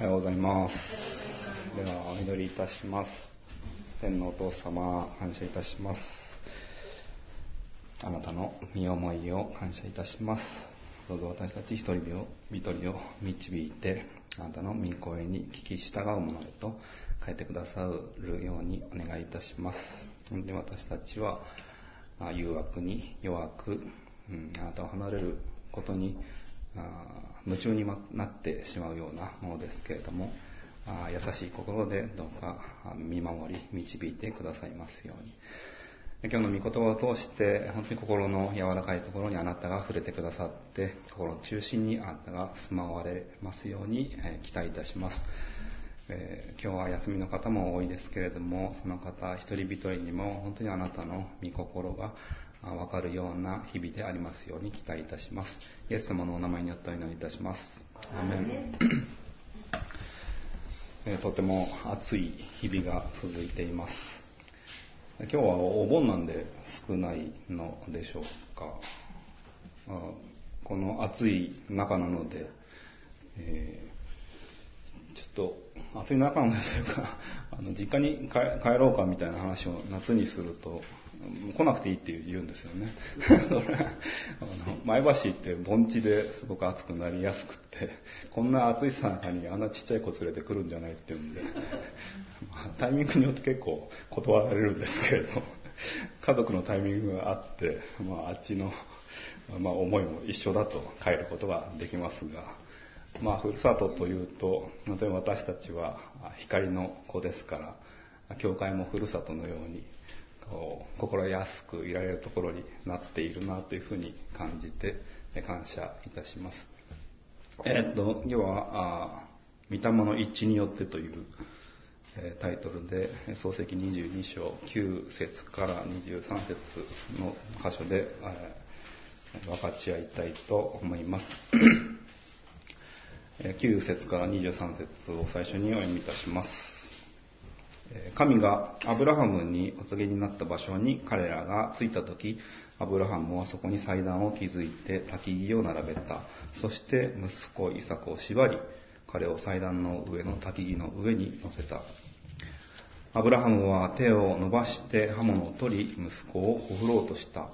おはようございます。では、お祈りいたします。天のお父様、感謝いたします。あなたの身思いを感謝いたします。どうぞ私たち一人を一人を導いて、あなたの御声に聞き従うものへと変えてくださるようにお願いいたします。で私たちは誘惑に弱く、うん、あなたを離れることに夢中になってしまうようなものですけれども優しい心でどうか見守り導いてくださいますように。今日の御言葉を通して本当に心の柔らかいところにあなたが触れてくださって心の中心にあなたが住まわれますように期待いたします、えー、今日は休みの方も多いですけれどもその方一人一人にも本当にあなたの御心がわかるような日々でありますように期待いたします。イエス様のお名前によってお祈りいたします。アメンえとても暑い日々が続いています。今日はお盆なんで少ないのでしょうか。この暑い中なので、えー、ちょっと暑い中のでというか、あの実家に帰ろうかみたいな話を夏にすると、来なくていいって言うんですよね。あの前橋って盆地ですごく暑くなりやすくって、こんな暑いさなかにあんなちっちゃい子連れてくるんじゃないっていうんで、まあ、タイミングによって結構断られるんですけれど、家族のタイミングがあって、まあ、あっちの、まあ、思いも一緒だと帰ることができますが、まあ、ふるさとというと、例えば私たちは光の子ですから、教会もふるさとのように、心安くいられるところになっているなというふうに感じて感謝いたします。えー、っと、今日は、御霊の一致によってという、えー、タイトルで、創世記22章9節から23節の箇所で、えー、分かち合いたいと思います。9節から23節を最初にお読みいたします。神がアブラハムにお告げになった場所に彼らが着いた時、アブラハムはそこに祭壇を築いて焚き木を並べた。そして息子イサクを縛り、彼を祭壇の上の焚き木の上に乗せた。アブラハムは手を伸ばして刃物を取り、息子をほふろうとした。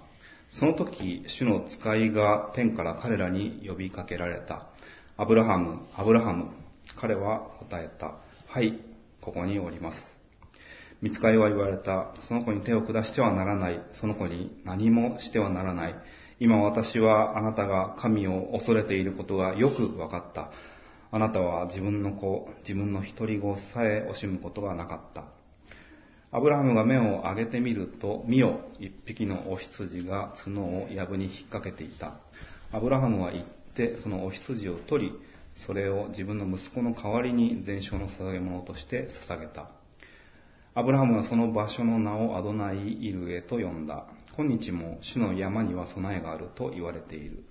その時、主の使いが天から彼らに呼びかけられた。アブラハム、アブラハム。彼は答えた。はい、ここにおります。見つかりは言われた。その子に手を下してはならない。その子に何もしてはならない。今私はあなたが神を恐れていることがよく分かった。あなたは自分の子、自分の一人子さえ惜しむことがなかった。アブラハムが目を上げてみると、見よ、一匹のお羊が角を藪に引っ掛けていた。アブラハムは行って、そのお羊を取り、それを自分の息子の代わりに全焼の捧げ物として捧げた。アブラハムはその場所の名をアドナイ・イルエと呼んだ。今日も主の山には備えがあると言われている。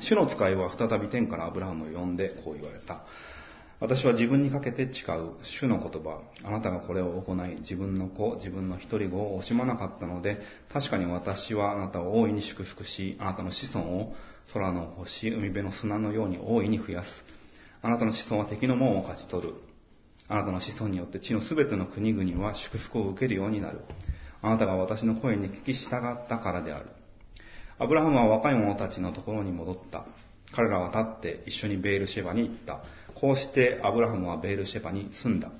主の使いは再び天からアブラハムを呼んでこう言われた。私は自分にかけて誓う主の言葉。あなたがこれを行い、自分の子、自分の一人子を惜しまなかったので、確かに私はあなたを大いに祝福し、あなたの子孫を空の星、海辺の砂のように大いに増やす。あなたの子孫は敵の門を勝ち取る。あなたの子孫によって地のすべての国々は祝福を受けるようになる。あなたが私の声に聞き従ったからである。アブラハムは若い者たちのところに戻った。彼らは立って一緒にベールシェバに行った。こうしてアブラハムはベールシェバに住んだ。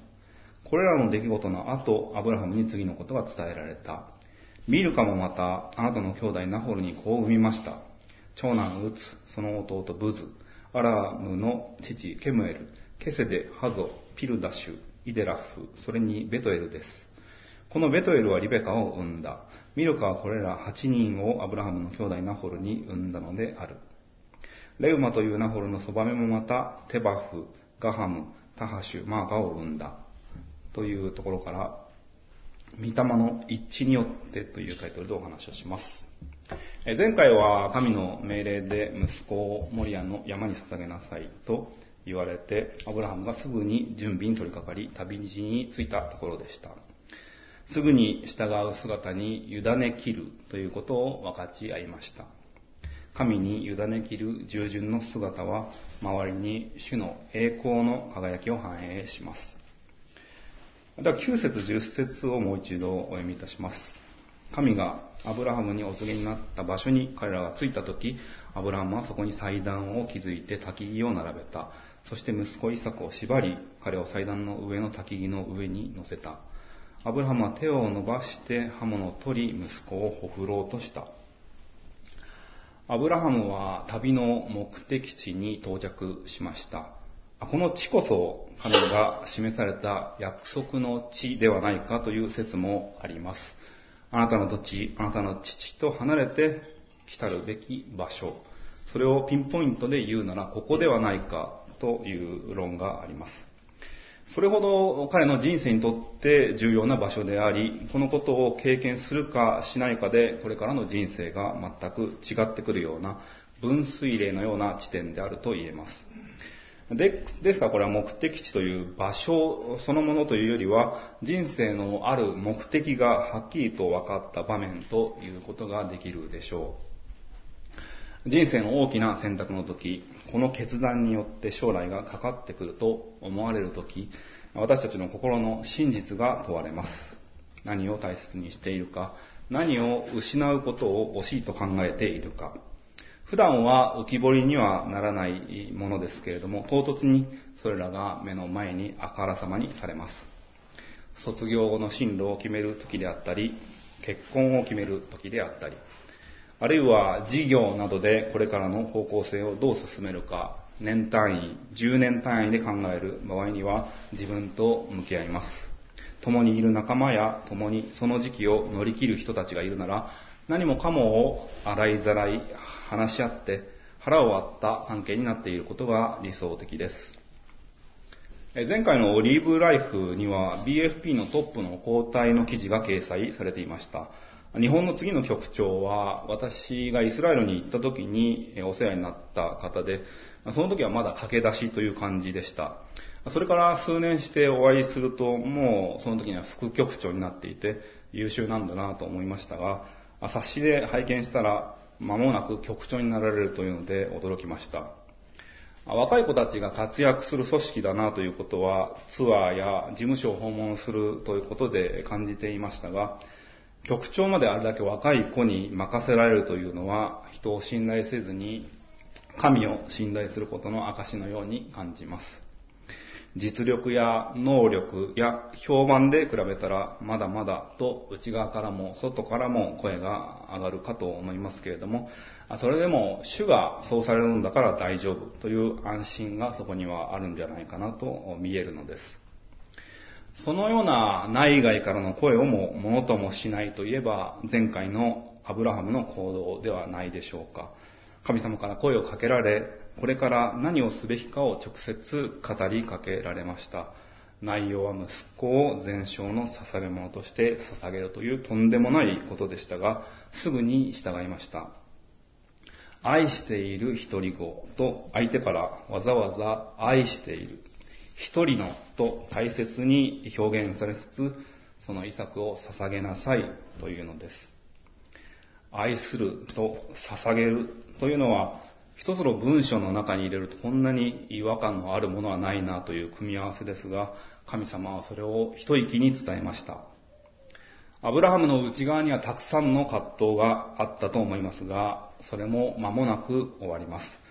これらの出来事の後、アブラハムに次のことが伝えられた。ミルカもまた、あなたの兄弟ナホルにこう産みました。長男ウツ、その弟ブズ、アラムの父ケムエル、ケセデ、ハゾ、ピルダシュ、イデラフ、それにベトエルです。このベトエルはリベカを産んだ。ミルカはこれら8人をアブラハムの兄弟ナホルに産んだのである。レウマというナホルのそばめもまた、テバフ、ガハム、タハシュ、マーカを産んだ。というところから、御霊の一致によってというタイトルでお話をします。前回は神の命令で息子をモリアの山に捧げなさいと言われて、アブラハムがすぐに準備に取り掛かり、旅路に着いたところでした。すぐに従う姿に委ね切るということを分かち合いました。神に委ねきる従順の姿は、周りに主の栄光の輝きを反映します。では9節10節をもう一度お読みいたします。神がアブラハムにお告げになった場所に彼らが着いた時、アブラハムはそこに祭壇を築いて焚き木を並べた。そして息子イサクを縛り、彼を祭壇の上の焚き木の上に乗せた。アブラハムは手を伸ばして刃物を取り、息子をほふろうとした。アブラハムは旅の目的地に到着しました。この地こそ神が示された約束の地ではないかという説もあります。あなたの土地、あなたの父と離れて来たるべき場所。それをピンポイントで言うならここではないかという論があります。それほど彼の人生にとって重要な場所であり、このことを経験するかしないかで、これからの人生が全く違ってくるような、分水嶺のような地点であると言えます。でですからこれは目的地という場所そのものというよりは、人生のある目的がはっきりと分かった場面ということができるでしょう。人生の大きな選択の時、この決断によって将来がかかってくると思われる時、私たちの心の真実が問われます。何を大切にしているか、何を失うことを惜しいと考えているか。普段は浮き彫りにはならないものですけれども、唐突にそれらが目の前にあからさまにされます。卒業後の進路を決める時であったり、結婚を決める時であったり、あるいは事業などでこれからの方向性をどう進めるか、年単位、10年単位で考える場合には自分と向き合います。共にいる仲間や共にその時期を乗り切る人たちがいるなら、何もかもを洗いざらい話し合って腹を割った関係になっていることが理想的です。前回のオリーブライフには BFP のトップの交代の記事が掲載されていました。日本の次の局長は、私がイスラエルに行った時にお世話になった方で、その時はまだ駆け出しという感じでした。それから数年してお会いすると、もうその時には副局長になっていて、優秀なんだなと思いましたが、冊子で拝見したら、間もなく局長になられるというので驚きました。若い子たちが活躍する組織だなということは、ツアーや事務所を訪問するということで感じていましたが、局長まであれだけ若い子に任せられるというのは、人を信頼せずに、神を信頼することの証のように感じます。実力や能力や評判で比べたらまだまだと内側からも外からも声が上がるかと思いますけれども、それでも主がそうされるんだから大丈夫という安心がそこにはあるんじゃないかなと見えるのです。そのような内外からの声をもものともしないといえば、前回のアブラハムの行動ではないでしょうか。神様から声をかけられ、これから何をすべきかを直接語りかけられました。内容は息子を全焼の捧げ物として捧げるというとんでもないことでしたが、すぐに従いました。愛している一人子と相手からわざわざ愛している一人のと大切に表現されつつ、その遺作を捧げなさいというのです。愛すると捧げるというのは、一つの文章の中に入れるとこんなに違和感のあるものはないなという組み合わせですが、神様はそれを一息に伝えました。アブラハムの内側にはたくさんの葛藤があったと思いますが、それも間もなく終わります。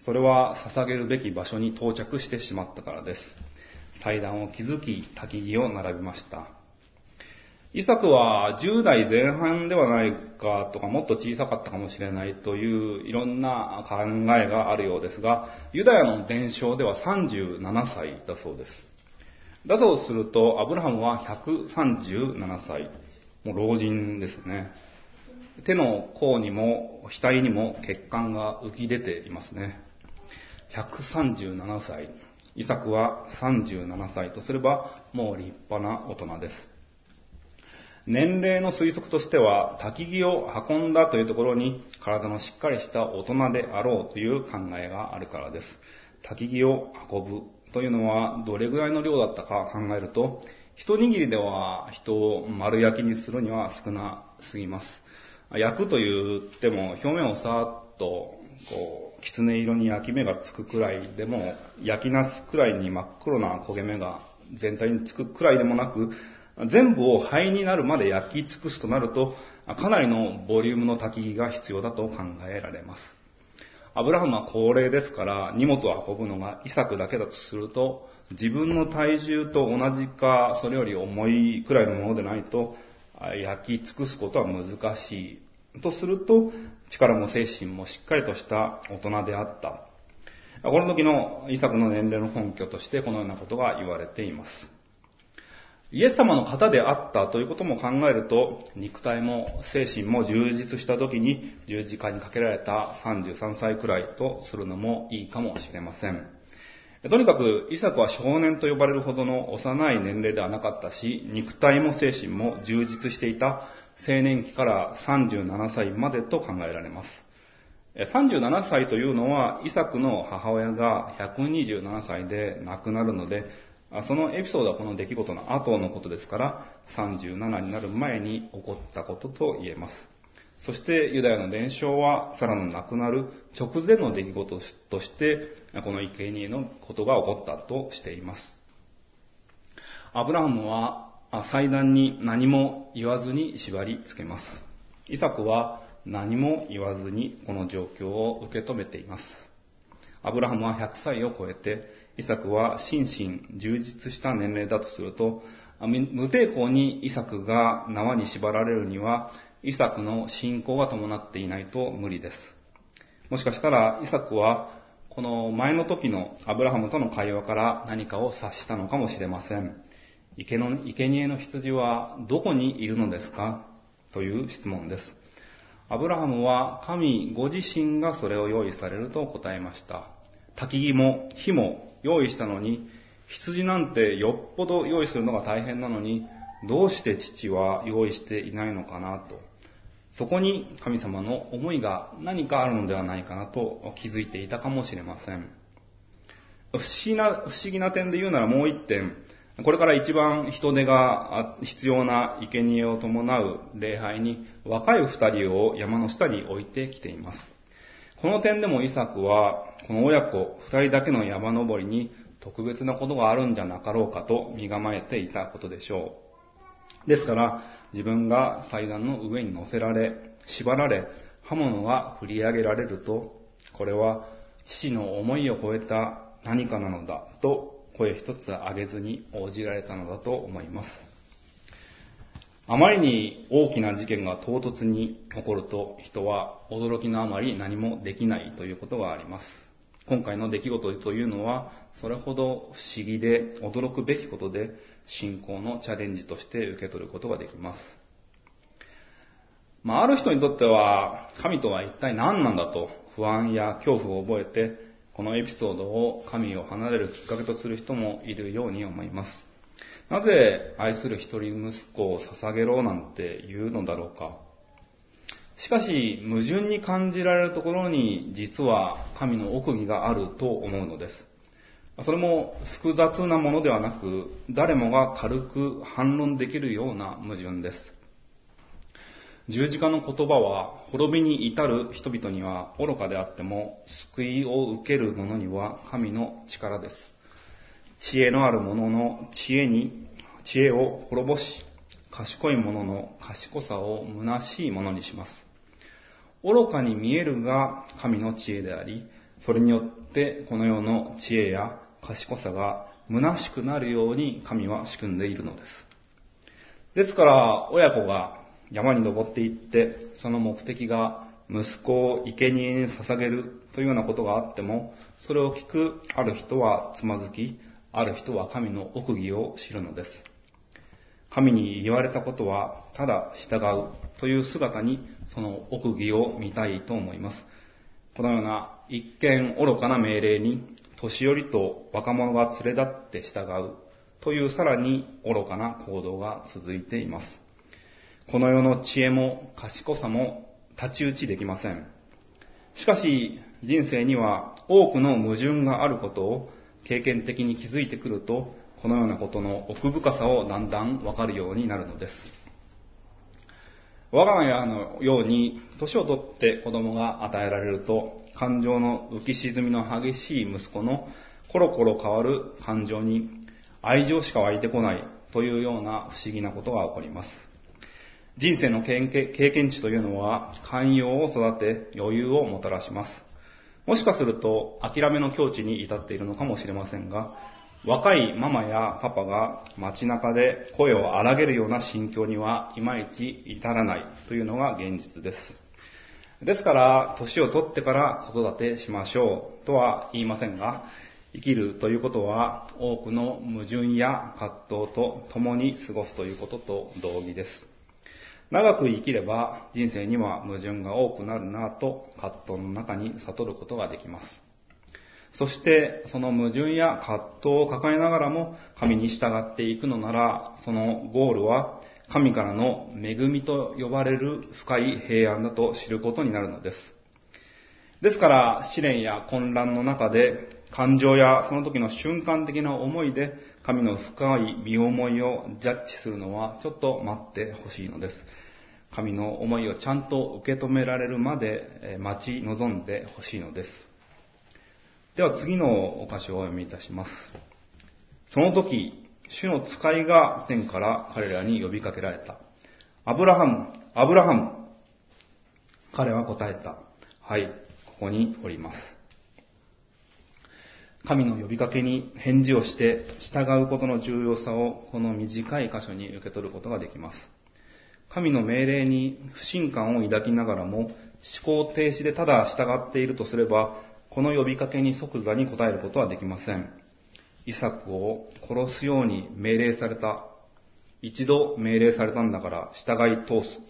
それは捧げるべき場所に到着してしまったからです。祭壇を築き、焚き木を並べました。イサクは10代前半ではないかとか、もっと小さかったかもしれないといういろんな考えがあるようですが、ユダヤの伝承では37歳だそうです。だとすると、アブラハムは137歳。もう老人ですね。手の甲にも額にも血管が浮き出ていますね。137歳。イサクは37歳とすれば、もう立派な大人です。年齢の推測としては、焚き木を運んだというところに、体のしっかりした大人であろうという考えがあるからです。焚き木を運ぶというのは、どれぐらいの量だったか考えると、一握りでは人を丸焼きにするには少なすぎます。焼くと言っても表面を触っと、こう、狐色に焼き目がつくくらいでも、焼きなすくらいに真っ黒な焦げ目が全体につくくらいでもなく、全部を灰になるまで焼き尽くすとなると、かなりのボリュームの焚き木が必要だと考えられます。アブラハムは高齢ですから、荷物を運ぶのがイサクだけだとすると、自分の体重と同じか、それより重いくらいのものでないと、焼き尽くすことは難しい。とすると、力も精神もしっかりとした大人であった。この時のイサクの年齢の根拠としてこのようなことが言われています。イエス様の方であったということも考えると、肉体も精神も充実した時に十字架にかけられた33歳くらいとするのもいいかもしれません。とにかく、イサクは少年と呼ばれるほどの幼い年齢ではなかったし、肉体も精神も充実していた青年期から37歳までと考えられます。37歳というのは、イサクの母親が127歳で亡くなるので、そのエピソードはこの出来事の後のことですから、37になる前に起こったことと言えます。そしてユダヤの伝承はサラの亡くなる直前の出来事として、この生贄のことが起こったとしています。アブラハムは祭壇に何も言わずに縛り付けます。イサクは何も言わずにこの状況を受け止めています。アブラハムは100歳を超えて、イサクは心身充実した年齢だとすると、無抵抗にイサクが縄に縛られるには、イサクの信仰が伴っていないと無理です。もしかしたら、イサクは、この前の時のアブラハムとの会話から何かを察したのかもしれません。生の生贄の羊はどこにいるのですか？という質問です。アブラハムは神ご自身がそれを用意されると答えました。焚き木も火も用意したのに、羊なんてよっぽど用意するのが大変なのに、どうして父は用意していないのかな？と。そこに神様の思いが何かあるのではないかな？と気づいていたかもしれません。不思議な、不思議な点で言うならもう一点、これから一番人手が必要な生贄を伴う礼拝に若い二人を山の下に置いてきています。この点でもイサクは、この親子二人だけの山登りに特別なことがあるんじゃなかろうかと身構えていたことでしょう。ですから、自分が祭壇の上に乗せられ、縛られ、刃物が振り上げられると、これは父の思いを超えた何かなのだと声一つ上げずに応じられたのだと思います。あまりに大きな事件が唐突に起こると人は驚きのあまり何もできないということがあります。今回の出来事というのはそれほど不思議で驚くべきことで信仰のチャレンジとして受け取ることができます。まあ、ある人にとっては神とは一体何なんだと不安や恐怖を覚えてこのエピソードを神を離れるきっかけとする人もいるように思います。なぜ愛する一人息子を捧げろなんて言うのだろうか。しかし、矛盾に感じられるところに実は神の奥義があると思うのです。それも複雑なものではなく、誰もが軽く反論できるような矛盾です。十字架の言葉は滅びに至る人々には愚かであっても救いを受ける者には神の力です。知恵のある者の知恵に、知恵を滅ぼし、賢い者の賢さを虚しいものにします。愚かに見えるが神の知恵であり、それによってこの世の知恵や賢さが虚しくなるように神は仕組んでいるのです。ですから、親子が山に登っていって、その目的が息子を生贄に捧げるというようなことがあっても、それを聞くある人はつまずき、ある人は神の奥義を知るのです。神に言われたことは、ただ従うという姿に、その奥義を見たいと思います。このような一見愚かな命令に、年寄りと若者が連れ立って従うというさらに愚かな行動が続いています。この世の知恵も賢さも太刀打ちできません。しかし、人生には多くの矛盾があることを経験的に気づいてくると、このようなことの奥深さをだんだんわかるようになるのです。我が家のように、年をとって子供が与えられると、感情の浮き沈みの激しい息子のコロコロ変わる感情に愛情しか湧いてこないというような不思議なことが起こります。人生の経験値というのは寛容を育て余裕をもたらします。もしかすると諦めの境地に至っているのかもしれませんが、若いママやパパが街中で声を荒げるような心境にはいまいち至らないというのが現実です。ですから、年を取ってから子育てしましょうとは言いませんが、生きるということは多くの矛盾や葛藤と共に過ごすということと同義です。長く生きれば人生には矛盾が多くなるなと葛藤の中に悟ることができます。そしてその矛盾や葛藤を抱えながらも神に従っていくのなら、そのゴールは神からの恵みと呼ばれる深い平安だと知ることになるのです。ですから、試練や混乱の中で、感情やその時の瞬間的な思いで、神の深い身思いをジャッジするのはちょっと待ってほしいのです。神の思いをちゃんと受け止められるまで待ち望んでほしいのです。では次のお箇所をお読みいたします。その時、主の使いが天から彼らに呼びかけられた。アブラハム、アブラハム。彼は答えた。はい、ここにおります。神の呼びかけに返事をして従うことの重要さをこの短い箇所に受け取ることができます。神の命令に不信感を抱きながらも思考停止でただ従っているとすれば、この呼びかけに即座に答えることはできません。イサクを殺すように命令された。一度命令されたんだから従い通す。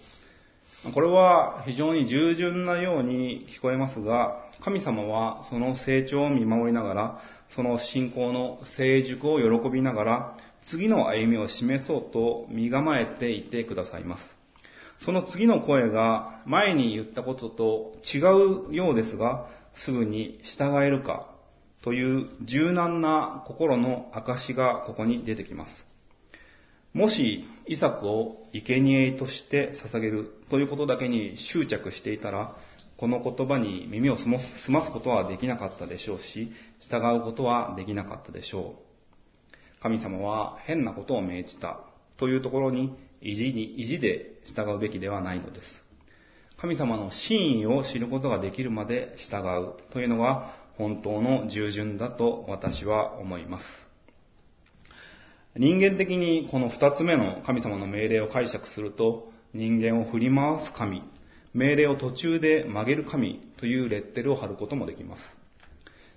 これは非常に従順なように聞こえますが、神様はその成長を見守りながら、その信仰の成熟を喜びながら、次の歩みを示そうと身構えていてくださいます。その次の声が前に言ったことと違うようですが、すぐに従えるかという柔軟な心の証がここに出てきます。もし、イサクを生贄として捧げるということだけに執着していたら、この言葉に耳を澄ますことはできなかったでしょうし、従うことはできなかったでしょう。神様は変なことを命じたというところに意地に、意地で従うべきではないのです。神様の真意を知ることができるまで従うというのが本当の従順だと私は思います。人間的にこの二つ目の神様の命令を解釈すると、人間を振り回す神、命令を途中で曲げる神というレッテルを貼ることもできます。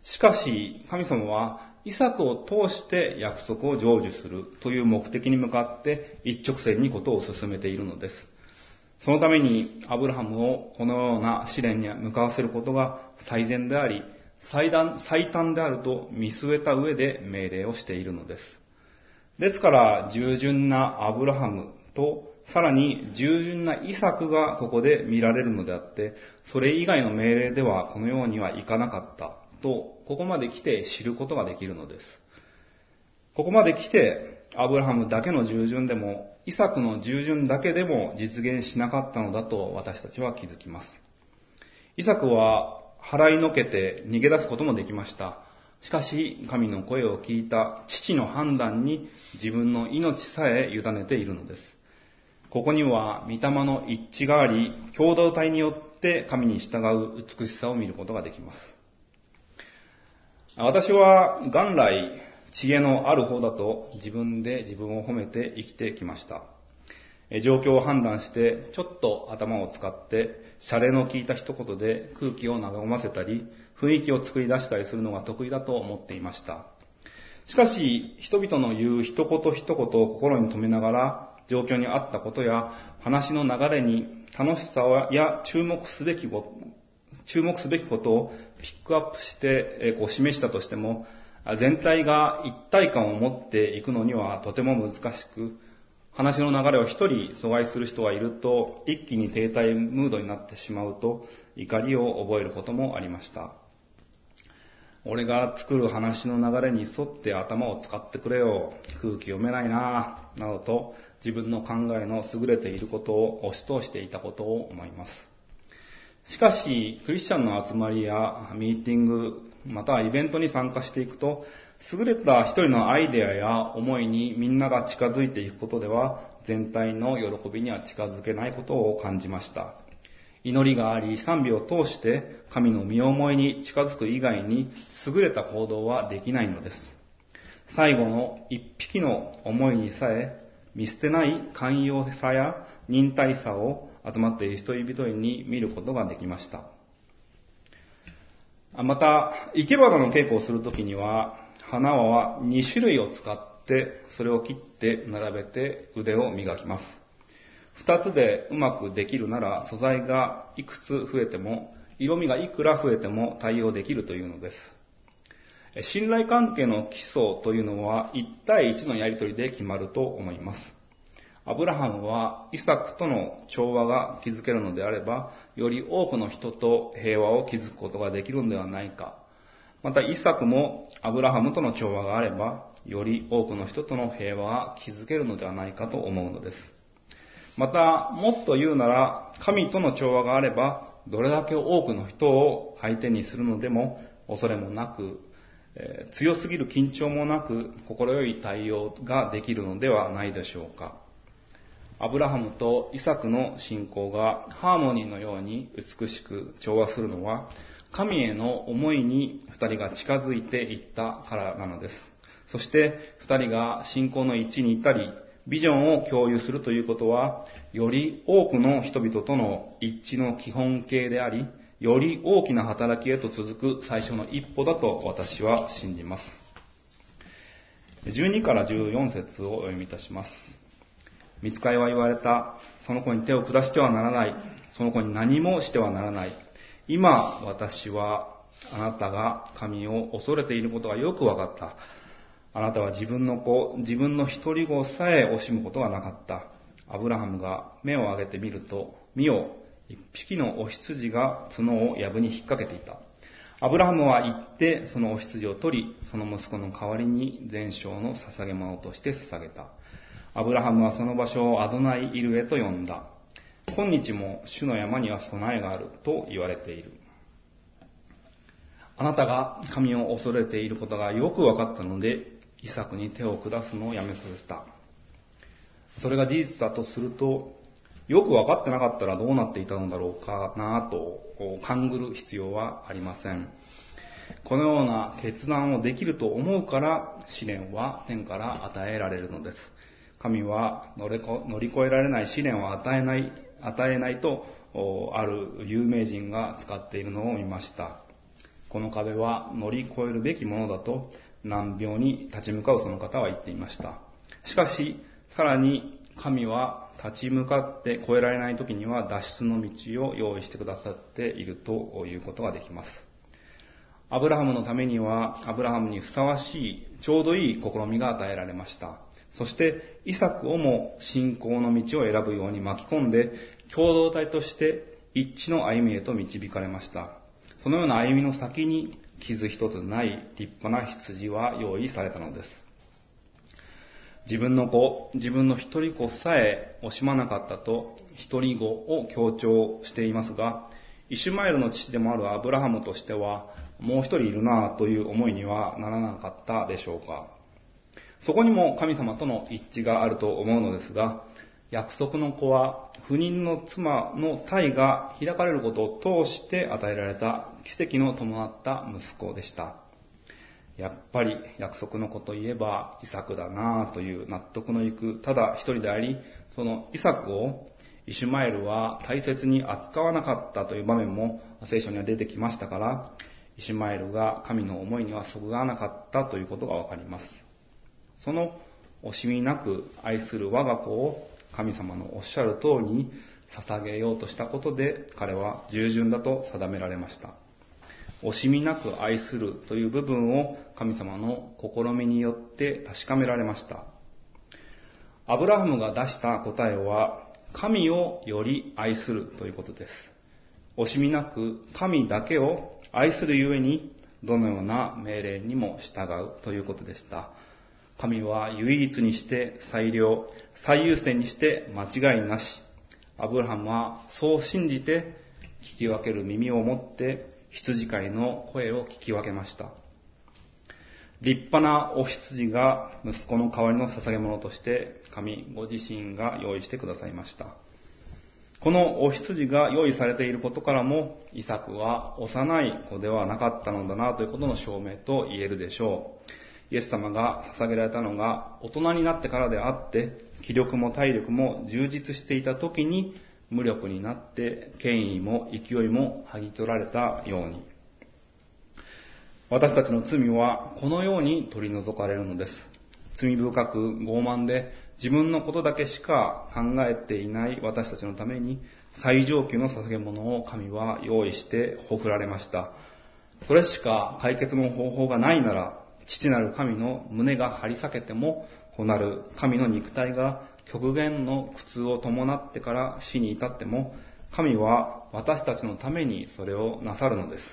しかし、神様は、イサクを通して約束を成就するという目的に向かって一直線にことを進めているのです。そのためにアブラハムをこのような試練に向かわせることが最善であり、最短最短であると見据えた上で命令をしているのです。ですから、従順なアブラハムと、さらに従順なイサクがここで見られるのであって、それ以外の命令ではこのようにはいかなかったと、ここまで来て知ることができるのです。ここまで来て、アブラハムだけの従順でも、イサクの従順だけでも実現しなかったのだと私たちは気づきます。イサクは払いのけて逃げ出すこともできました。しかし、神の声を聞いた父の判断に自分の命さえ委ねているのです。ここには、御霊の一致があり、共同体によって神に従う美しさを見ることができます。私は元来、知恵のある方だと自分で自分を褒めて生きてきました。状況を判断して、ちょっと頭を使って、シャレの効いた一言で空気を和ませたり、雰囲気を作り出したりするのが得意だと思っていました。しかし、人々の言う一言一言を心に留めながら、状況に合ったことや話の流れに楽しさや注目すべきこと、注目すべきことをピックアップしてこう示したとしても、全体が一体感を持っていくのにはとても難しく、話の流れを一人阻害する人がいると、一気に停滞ムードになってしまうと、怒りを覚えることもありました。俺が作る話の流れに沿って頭を使ってくれよ。空気読めないなぁなどと自分の考えの優れていることを押し通していたことを思います。しかし、クリスチャンの集まりやミーティング、またはイベントに参加していくと、優れた一人のアイデアや思いにみんなが近づいていくことでは、全体の喜びには近づけないことを感じました。祈りがあり、賛美を通して神の身思いに近づく以外に優れた行動はできないのです。最後の一匹の思いにさえ見捨てない寛容さや忍耐さを集まっている人一人に見ることができました。また、生け花の稽古をするときには、花輪は2種類を使って、それを切って並べて腕を磨きます。2つでうまくできるなら、素材がいくつ増えても、色味がいくら増えても対応できるというのです。信頼関係の基礎というのは1対1のやりとりで決まると思います。アブラハムはイサクとの調和が築けるのであれば、より多くの人と平和を築くことができるのではないか。またイサクもアブラハムとの調和があれば、より多くの人との平和が築けるのではないかと思うのです。また、もっと言うなら、神との調和があれば、どれだけ多くの人を相手にするのでも、恐れもなく、えー、強すぎる緊張もなく、心よい対応ができるのではないでしょうか。アブラハムとイサクの信仰がハーモニーのように美しく調和するのは、神への思いに二人が近づいていったからなのです。そして二人が信仰の一致に至り、ビジョンを共有するということは、より多くの人々との一致の基本形であり、より大きな働きへと続く最初の一歩だと私は信じます。12から14節をお読みいたします。見つかいは言われた。その子に手を下してはならない。その子に何もしてはならない。今、私はあなたが神を恐れていることがよくわかった。あなたは自分の子、自分の一人子さえ惜しむことがなかった。アブラハムが目を上げてみると、見よ、一匹のお羊が角を藪に引っ掛けていた。アブラハムは行って、そのお羊を取り、その息子の代わりに全焼の捧げ物として捧げた。アブラハムはその場所をアドナイイルへと呼んだ。今日も主の山には備えがあると言われている。あなたが神を恐れていることがよく分かったので、イサクに手を下すのをやめさせた。それが事実だとすると、よく分かってなかったらどうなっていたのだろうかなと、勘ぐる必要はありません。このような決断をできると思うから、試練は天から与えられるのです。神は乗り越えられない試練を与えない、与えないと、ある有名人が使っているのを見ました。この壁は乗り越えるべきものだと難病に立ち向かうその方は言っていました。しかし、さらに神は立ち向かって越えられない時には脱出の道を用意してくださっているということができます。アブラハムのためには、アブラハムにふさわしい、ちょうどいい試みが与えられました。そして、イサクをも信仰の道を選ぶように巻き込んで、共同体として一致の歩みへと導かれました。そのような歩みの先に傷一つない立派な羊は用意されたのです。自分の子、自分の一人子さえ惜しまなかったと一人子を強調していますが、イシュマエルの父でもあるアブラハムとしては、もう一人いるなという思いにはならなかったでしょうか。そこにも神様との一致があると思うのですが、約束の子は不妊の妻の体が開かれることを通して与えられた奇跡の伴った息子でした。やっぱり約束の子といえばイサクだなぁという納得のいくただ一人であり、そのイサクをイシュマエルは大切に扱わなかったという場面も聖書には出てきましたから、イシュマエルが神の思いにはそぐわなかったということがわかります。その惜しみなく愛する我が子を神様のおっしゃる通りに捧げようとしたことで彼は従順だと定められました。惜しみなく愛するという部分を神様の試みによって確かめられました。アブラハムが出した答えは、神をより愛するということです。惜しみなく神だけを愛するゆえに、どのような命令にも従うということでした。神は唯一にして最良、最優先にして間違いなし。アブラハムはそう信じて聞き分ける耳を持って羊飼いの声を聞き分けました。立派なお羊が息子の代わりの捧げ物として神ご自身が用意してくださいました。このお羊が用意されていることからも、イサクは幼い子ではなかったのだなということの証明と言えるでしょう。イエス様が捧げられたのが大人になってからであって、気力も体力も充実していた時に無力になって権威も勢いも剥ぎ取られたように。私たちの罪はこのように取り除かれるのです。罪深く傲慢で自分のことだけしか考えていない私たちのために最上級の捧げ物を神は用意して送られました。それしか解決の方法がないなら、父なる神の胸が張り裂けても、子なる神の肉体が極限の苦痛を伴ってから死に至っても、神は私たちのためにそれをなさるのです。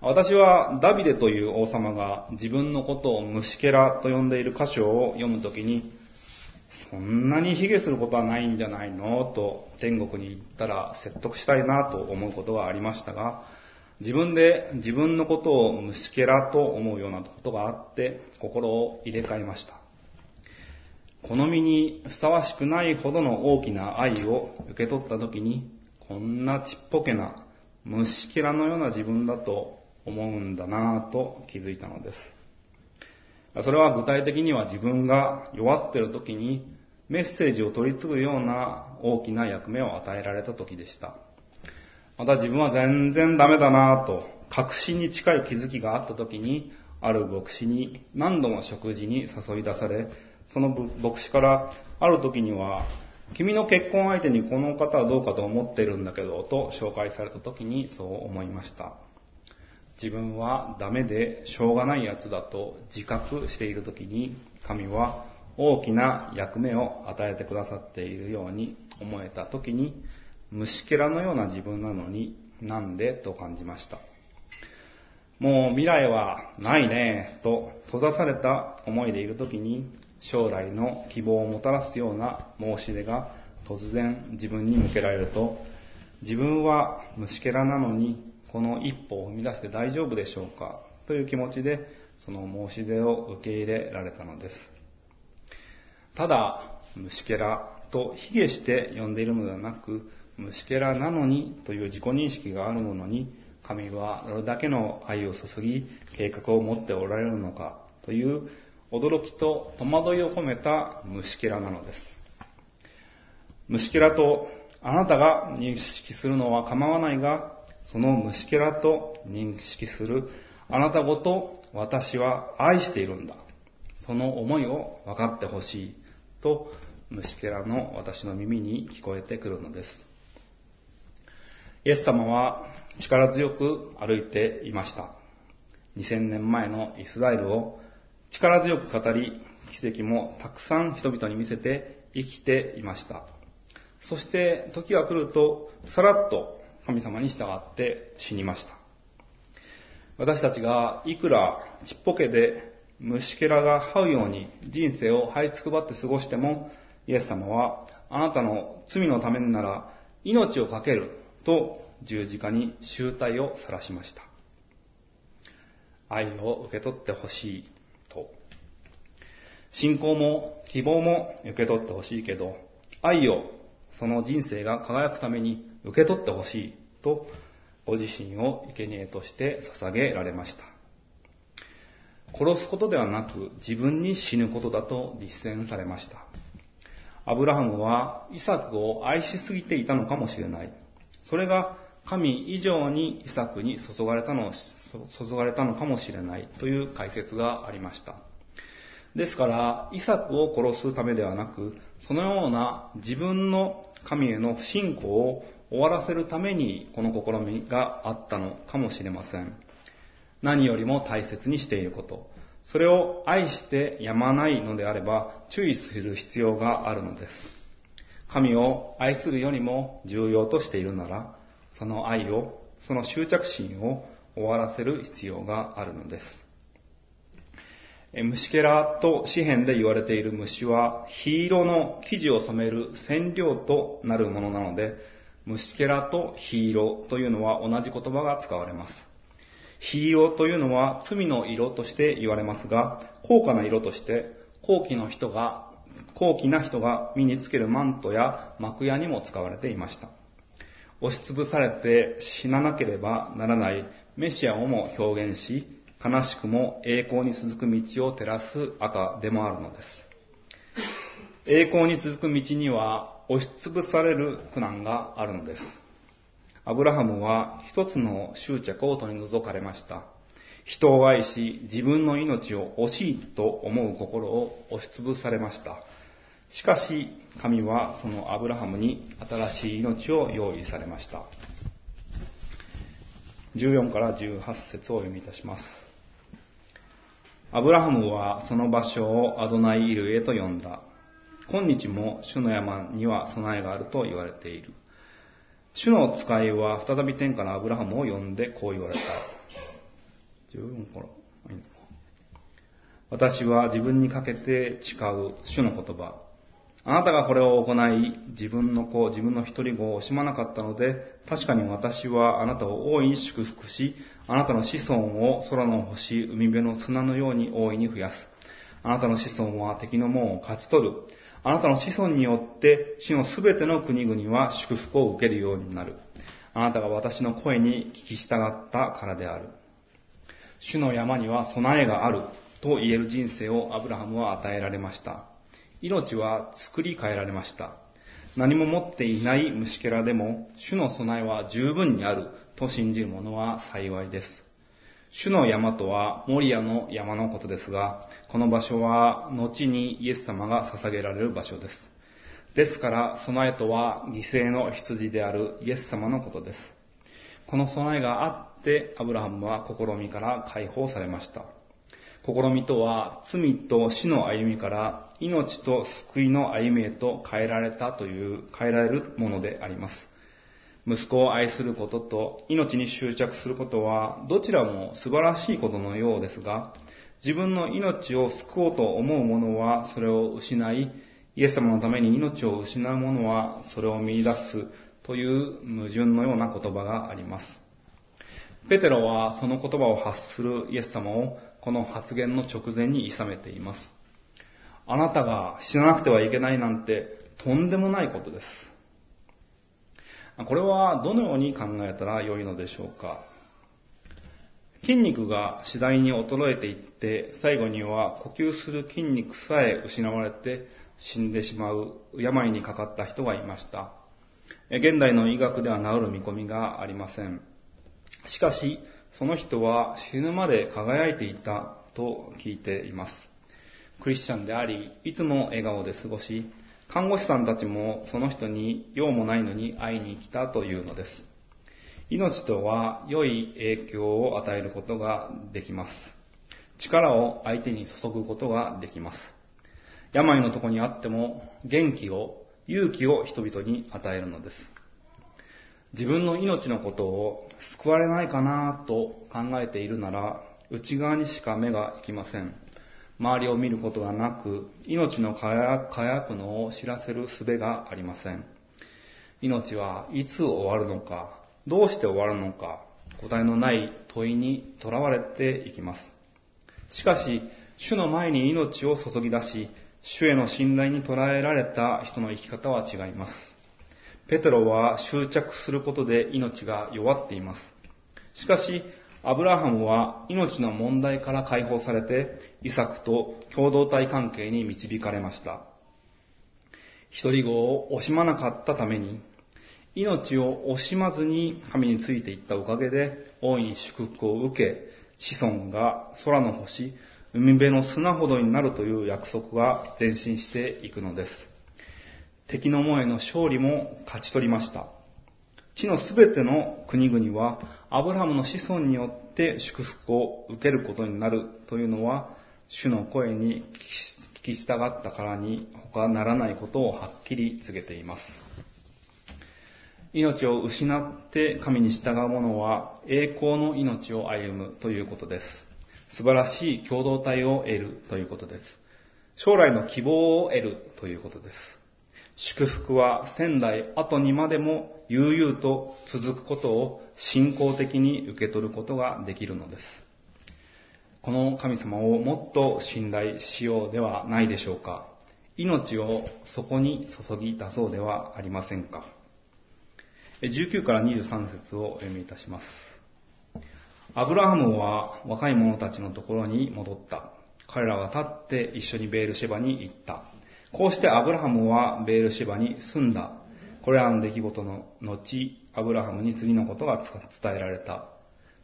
私はダビデという王様が自分のことを虫けらと呼んでいる箇所を読むときに、そんなに卑下することはないんじゃないの？と天国に行ったら説得したいなと思うことがありましたが、自分で自分のことを虫けらと思うようなことがあって心を入れ替えました。好みにふさわしくないほどの大きな愛を受け取ったときに、こんなちっぽけな虫けらのような自分だと思うんだなぁと気づいたのです。それは具体的には自分が弱っている時にメッセージを取り継ぐような大きな役目を与えられた時でした。また自分は全然ダメだなぁと確信に近い気づきがあった時にある牧師に何度も食事に誘い出され、その牧師からある時には君の結婚相手にこの方はどうかと思ってるんだけどと紹介された時にそう思いました。自分はダメでしょうがないやつだと自覚している時に神は大きな役目を与えてくださっているように思えた時に虫けらのような自分なのになんでと感じました。もう未来はないねと閉ざされた思いでいる時に将来の希望をもたらすような申し出が突然自分に向けられると自分は虫けらなのにこの一歩を踏み出して大丈夫でしょうかという気持ちでその申し出を受け入れられたのです。ただ、虫けらと卑下して呼んでいるのではなく、虫けらなのにという自己認識があるものに、神はどれだけの愛を注ぎ、計画を持っておられるのかという驚きと戸惑いを込めた虫けらなのです。虫けらとあなたが認識するのは構わないが、その虫けらと認識するあなたごと私は愛しているんだ。その思いを分かってほしいと虫けらの私の耳に聞こえてくるのです。イエス様は力強く歩いていました。2000年前のイスラエルを力強く語り、奇跡もたくさん人々に見せて生きていました。そして時が来ると、さらっと神様に従って死にました。私たちがいくらちっぽけで虫けらが這うように人生を這いつくばって過ごしても、イエス様はあなたの罪のためなら命を懸けると十字架に集体を晒しました。愛を受け取ってほしいと。信仰も希望も受け取ってほしいけど、愛をその人生が輝くために受け取ってほしいと、ご自身を生贄として捧げられました。殺すことではなく自分に死ぬことだと実践されました。アブラハムはイサクを愛しすぎていたのかもしれない。それが神以上にイサクに注がれたの、注がれたのかもしれないという解説がありました。ですから、イサクを殺すためではなく、そのような自分の神への不信仰を終わらせるためにこの試みがあったのかもしれません。何よりも大切にしていること。それを愛してやまないのであれば注意する必要があるのです。神を愛するよりも重要としているなら、その愛を、その執着心を終わらせる必要があるのです。虫けらと紙幣で言われている虫は、火色の生地を染める染料となるものなので、虫けらと火色というのは同じ言葉が使われます。火色というのは罪の色として言われますが、高価な色として、高貴の人が、高貴な人が身につけるマントや幕屋にも使われていました。押しつぶされて死ななければならないメシアをも表現し、悲しくも栄光に続く道を照らす赤でもあるのです。栄光に続く道には押しつぶされる苦難があるのです。アブラハムは一つの執着を取り除かれました。人を愛し、自分の命を惜しいと思う心を押しつぶされました。しかし、神はそのアブラハムに新しい命を用意されました。14から18節を読みいたします。アブラハムはその場所をアドナイイルへと呼んだ。今日も主の山には備えがあると言われている。主の使いは再び天下のアブラハムを呼んでこう言われた。14から。私は自分にかけて誓う主の言葉。あなたがこれを行い、自分の子、自分の一人子を惜しまなかったので、確かに私はあなたを大いに祝福し、あなたの子孫を空の星、海辺の砂のように大いに増やす。あなたの子孫は敵の門を勝ち取る。あなたの子孫によって死のすべての国々は祝福を受けるようになる。あなたが私の声に聞き従ったからである。主の山には備えがあると言える人生をアブラハムは与えられました。命は作り変えられました。何も持っていない虫けらでも、主の備えは十分にあると信じる者は幸いです。主の山とは、モリアの山のことですが、この場所は、後にイエス様が捧げられる場所です。ですから、備えとは、犠牲の羊であるイエス様のことです。この備えがあって、アブラハムは試みから解放されました。試みとは、罪と死の歩みから命と救いの歩みへと変えられたという、変えられるものであります。息子を愛することと命に執着することは、どちらも素晴らしいことのようですが、自分の命を救おうと思う者はそれを失い、イエス様のために命を失う者はそれを見出すという矛盾のような言葉があります。ペテロはその言葉を発するイエス様をこの発言の直前に諌めています。あなたが死ななくてはいけないなんてとんでもないことです。これはどのように考えたらよいのでしょうか筋肉が次第に衰えていって、最後には呼吸する筋肉さえ失われて死んでしまう病にかかった人がいました。現代の医学では治る見込みがありません。しかし、その人は死ぬまで輝いていたと聞いています。クリスチャンであり、いつも笑顔で過ごし、看護師さんたちもその人に用もないのに会いに来たというのです。命とは良い影響を与えることができます。力を相手に注ぐことができます。病のとこにあっても元気を、勇気を人々に与えるのです。自分の命のことを救われないかなと考えているなら、内側にしか目が行きません。周りを見ることがなく、命の輝くのを知らせる術がありません。命はいつ終わるのか、どうして終わるのか、答えのない問いにとらわれていきます。しかし、主の前に命を注ぎ出し、主への信頼に捉えられた人の生き方は違います。ペテロは執着することで命が弱っています。しかし、アブラハムは命の問題から解放されて、イサクと共同体関係に導かれました。一人子を惜しまなかったために、命を惜しまずに神についていったおかげで、大いに祝福を受け、子孫が空の星、海辺の砂ほどになるという約束が前進していくのです。敵の門への勝利も勝ち取りました。地のすべての国々は、アブラハムの子孫によって祝福を受けることになるというのは、主の声に聞き従ったからに他ならないことをはっきり告げています。命を失って神に従う者は栄光の命を歩むということです。素晴らしい共同体を得るということです。将来の希望を得るということです。祝福は仙台後にまでも悠々と続くことを信仰的に受け取ることができるのです。この神様をもっと信頼しようではないでしょうか。命をそこに注ぎ出そうではありませんか。19から23節をお読みいたします。アブラハムは若い者たちのところに戻った。彼らは立って一緒にベールシェバに行った。こうしてアブラハムはベールシバに住んだ。これらの出来事の後、アブラハムに次のことが伝えられた。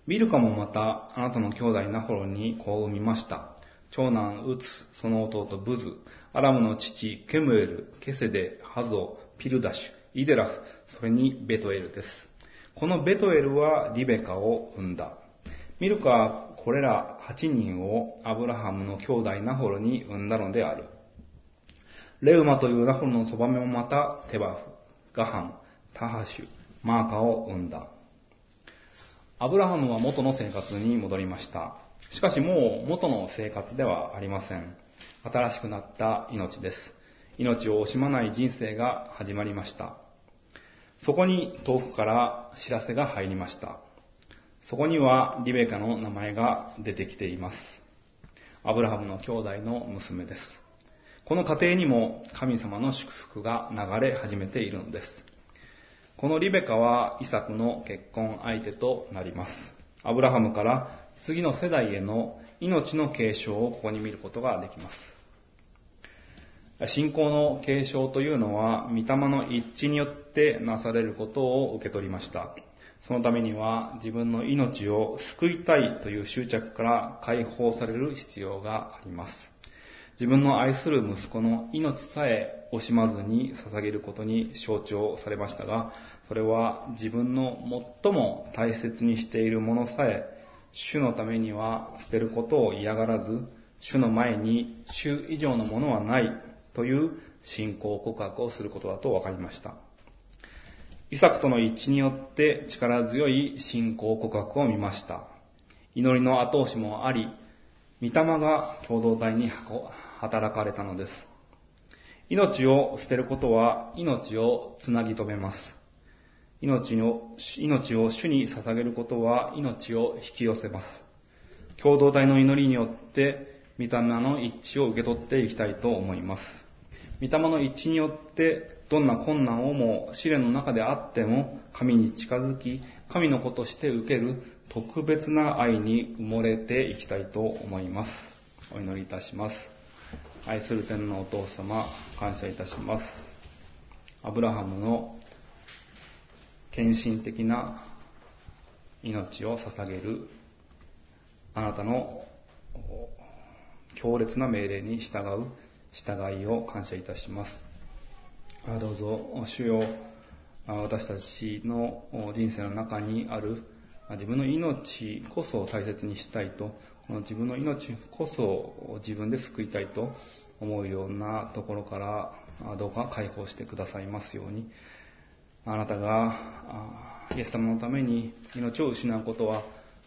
ミルカもまたあなたの兄弟ナホロに子を産みました。長男ウツ、その弟ブズ、アラムの父ケムエル、ケセデ、ハゾ、ピルダシュ、イデラフ、それにベトエルです。このベトエルはリベカを生んだ。ミルカはこれら8人をアブラハムの兄弟ナホルに生んだのである。レウマというナホルのそばめもまたテバフ、ガハン、タハシュ、マーカを生んだ。アブラハムは元の生活に戻りました。しかしもう元の生活ではありません。新しくなった命です。命を惜しまない人生が始まりました。そこに遠くから知らせが入りました。そこにはリベカの名前が出てきています。アブラハムの兄弟の娘です。この家庭にも神様の祝福が流れ始めているのです。このリベカはイサクの結婚相手となります。アブラハムから次の世代への命の継承をここに見ることができます。信仰の継承というのは、御霊の一致によってなされることを受け取りました。そのためには自分の命を救いたいという執着から解放される必要があります。自分の愛する息子の命さえ惜しまずに捧げることに象徴されましたが、それは自分の最も大切にしているものさえ、主のためには捨てることを嫌がらず、主の前に主以上のものはないという信仰告白をすることだと分かりました。イサクとの一致によって力強い信仰告白を見ました。祈りの後押しもあり、御霊が共同体に働かれたのです。命を捨てることは命をつなぎ止めます。命を命を主に捧げることは命を引き寄せます。共同体の祈りによって御霊の一致を受け取っていきたいと思います。御霊の一致によってどんな困難をも試練の中であっても神に近づき神の子として受ける特別な愛に埋もれていきたいと思います。お祈りいたします。愛する天のお父様感謝いたします。アブラハムの献身的な命を捧げるあなたの強烈な命令に従う従いを感謝いたします。どうぞ、主よ、私たちの人生の中にある自分の命こそを大切にしたいと、この自分の命こそ自分で救いたいと思うようなところからどうか解放してくださいますように、あなたがイエス様のために命を失うことは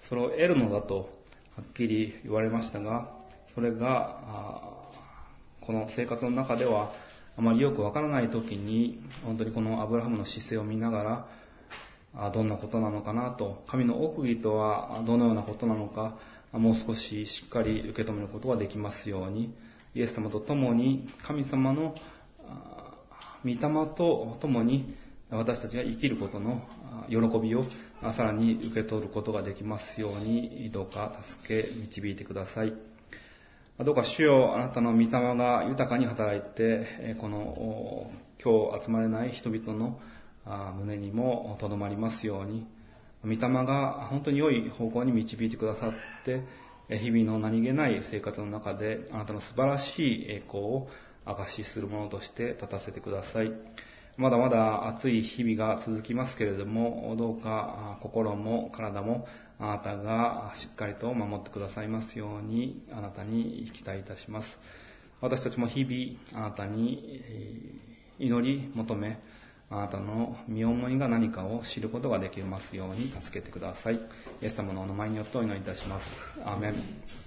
それを得るのだとはっきり言われましたが、それがこの生活の中ではあまりよくわからない時に本当にこのアブラハムの姿勢を見ながらどんなことなのかなと。神の奥義とはどのようなことなのか。もう少ししっかり受け止めることができますように。イエス様と共に神様の御霊と共に私たちが生きることの喜びをさらに受け取ることができますように。どうか助け導いてください。どうか主よあなたの御霊が豊かに働いて、この今日集まれない人々の胸にもとどまりますように、御霊が本当に良い方向に導いてくださって、日々の何気ない生活の中であなたの素晴らしい栄光を証しするものとして立たせてください。まだまだ暑い日々が続きますけれども、どうか心も体もあなたがしっかりと守ってくださいますように、あなたに期待いたします。私たちも日々あなたに祈り求め、あなたの身思いが何かを知ることができますように助けてください。イエス様のお名前によってお祈りいたします。アーメン。